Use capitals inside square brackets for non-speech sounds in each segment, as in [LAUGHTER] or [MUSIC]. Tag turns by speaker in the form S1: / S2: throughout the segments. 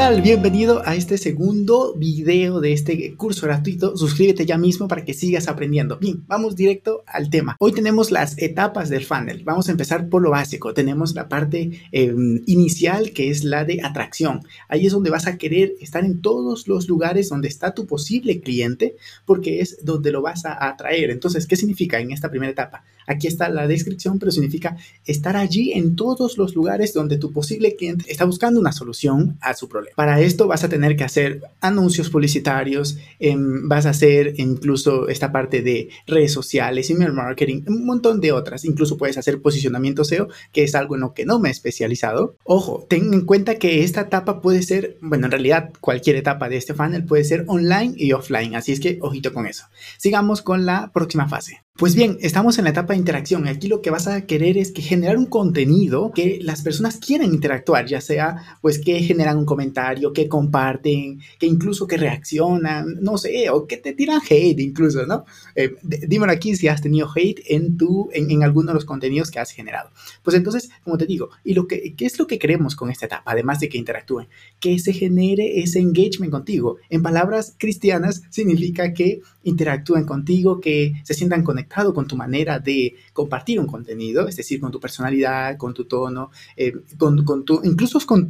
S1: ¿Qué tal? Bienvenido a este segundo video de este curso gratuito. Suscríbete ya mismo para que sigas aprendiendo. Bien, vamos directo al tema. Hoy tenemos las etapas del funnel. Vamos a empezar por lo básico. Tenemos la parte em, inicial que es la de atracción. Ahí es donde vas a querer estar en todos los lugares donde está tu posible cliente porque es donde lo vas a atraer. Entonces, ¿qué significa en esta primera etapa? Aquí está la descripción, pero significa estar allí en todos los lugares donde tu posible cliente está buscando una solución a su problema. Para esto vas a tener que hacer anuncios publicitarios, em, vas a hacer incluso esta parte de redes sociales, email marketing, un montón de otras. Incluso puedes hacer posicionamiento SEO, que es algo en lo que no me he especializado. Ojo, ten en cuenta que esta etapa puede ser, bueno, en realidad cualquier etapa de este funnel puede ser online y offline, así es que ojito con eso. Sigamos con la próxima fase. Pues bien, estamos en la etapa de interacción. Aquí lo que vas a querer es que generar un contenido que las personas quieran interactuar, ya sea pues que generan un comentario, que comparten, que incluso que reaccionan, no sé, o que te tiran hate incluso, ¿no? Eh, dímelo aquí si has tenido hate en tu, en, en, alguno de los contenidos que has generado. Pues entonces, como te digo, y lo que, ¿qué es lo que queremos con esta etapa? Además de que interactúen, que se genere ese engagement contigo. En palabras cristianas significa que interactúen contigo, que se sientan conectados con tu manera de compartir un contenido, es decir, con tu personalidad, con tu tono, eh, con, tu, incluso con,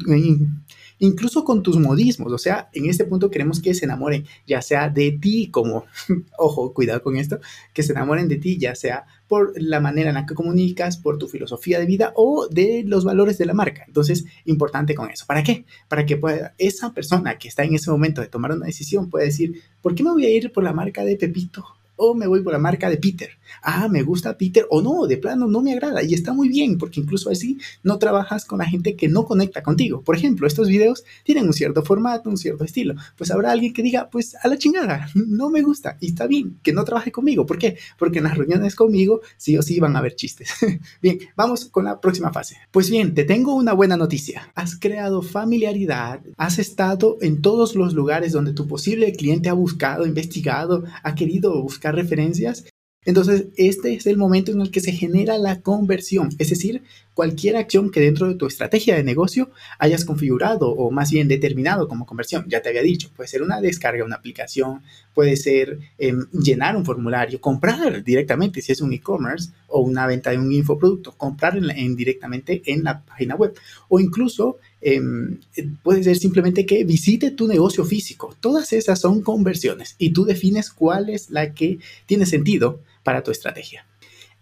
S1: incluso con tus modismos. O sea, en este punto queremos que se enamoren, ya sea de ti, como, [LAUGHS] ojo, cuidado con esto, que se enamoren de ti, ya sea por la manera en la que comunicas, por tu filosofía de vida o de los valores de la marca. Entonces, importante con eso. ¿Para qué? Para que pueda, esa persona que está en ese momento de tomar una decisión pueda decir, ¿por qué me voy a ir por la marca de Pepito? O me voy por la marca de Peter. Ah, me gusta Peter o no, de plano no me agrada y está muy bien porque incluso así no trabajas con la gente que no conecta contigo. Por ejemplo, estos videos tienen un cierto formato, un cierto estilo. Pues habrá alguien que diga, pues a la chingada, [LAUGHS] no me gusta y está bien que no trabaje conmigo. ¿Por qué? Porque en las reuniones conmigo sí o sí van a haber chistes. [LAUGHS] bien, vamos con la próxima fase. Pues bien, te tengo una buena noticia. Has creado familiaridad, has estado en todos los lugares donde tu posible cliente ha buscado, investigado, ha querido buscar referencias. Entonces, este es el momento en el que se genera la conversión, es decir, cualquier acción que dentro de tu estrategia de negocio hayas configurado o más bien determinado como conversión. Ya te había dicho, puede ser una descarga, una aplicación, puede ser em, llenar un formulario, comprar directamente si es un e-commerce o una venta de un infoproducto, comprar en, directamente en la página web o incluso em, puede ser simplemente que visite tu negocio físico. Todas esas son conversiones y tú defines cuál es la que tiene sentido para tu estrategia.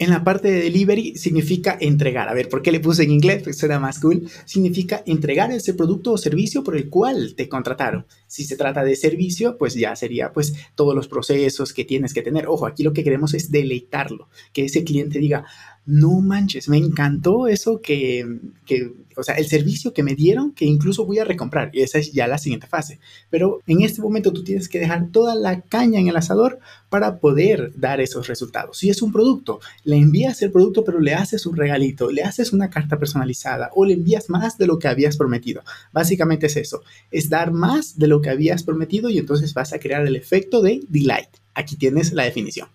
S1: En la parte de delivery significa entregar. A ver, ¿por qué le puse en inglés? Pues suena más cool. Significa entregar ese producto o servicio por el cual te contrataron. Si se trata de servicio, pues ya sería pues todos los procesos que tienes que tener. Ojo, aquí lo que queremos es deleitarlo. Que ese cliente diga, no manches, me encantó eso que, que, o sea, el servicio que me dieron que incluso voy a recomprar. Y esa es ya la siguiente fase. Pero en este momento tú tienes que dejar toda la caña en el asador para poder dar esos resultados. Si es un producto, le envías el producto pero le haces un regalito, le haces una carta personalizada o le envías más de lo que habías prometido. Básicamente es eso, es dar más de lo que habías prometido y entonces vas a crear el efecto de delight. Aquí tienes la definición.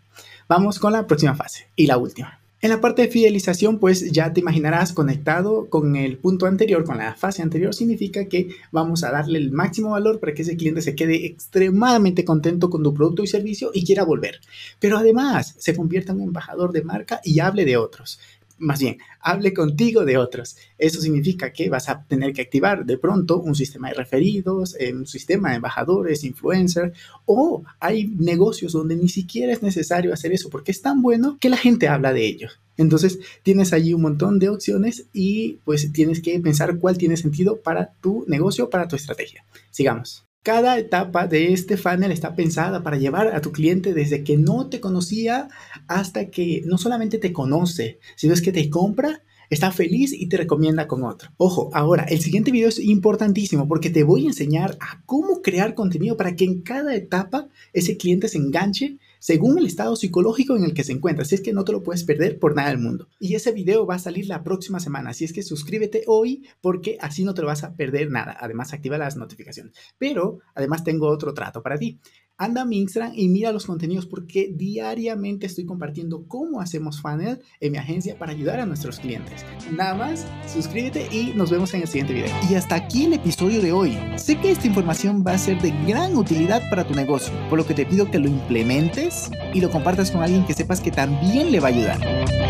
S1: Vamos con la próxima fase y la última. En la parte de fidelización, pues ya te imaginarás conectado con el punto anterior, con la fase anterior, significa que vamos a darle el máximo valor para que ese cliente se quede extremadamente contento con tu producto y servicio y quiera volver. Pero además se convierta en un embajador de marca y hable de otros más bien, hable contigo de otros. Eso significa que vas a tener que activar de pronto un sistema de referidos, eh, un sistema de embajadores, influencers, o hay negocios donde ni siquiera es necesario hacer eso porque es tan bueno que la gente habla de ello. Entonces tienes allí un montón de opciones y pues tienes que pensar cuál tiene sentido para tu negocio, para tu estrategia. Sigamos. Cada etapa de este funnel está pensada para llevar a tu cliente desde que no te conocía hasta que no solamente te conoce, sino es que te compra, está feliz y te recomienda con otro. Ojo, ahora, el siguiente video es importantísimo porque te voy a enseñar a cómo crear contenido para que en cada etapa ese cliente se enganche según el estado psicológico en el que se encuentra. Así es que no te lo puedes perder por nada del mundo. Y ese video va a salir la próxima semana. Así es que suscríbete hoy porque así no te lo vas a perder nada. Además, activa las notificaciones. Pero además tengo otro trato para ti anda a mi Instagram y mira los contenidos porque diariamente estoy compartiendo cómo hacemos funnel en mi agencia para ayudar a nuestros clientes. Nada más, suscríbete y nos vemos en el siguiente video. Y hasta aquí el episodio de hoy. Sé que esta información va a ser de gran utilidad para tu negocio, por lo que te pido que lo implementes y lo compartas con alguien que sepas que también le va a ayudar.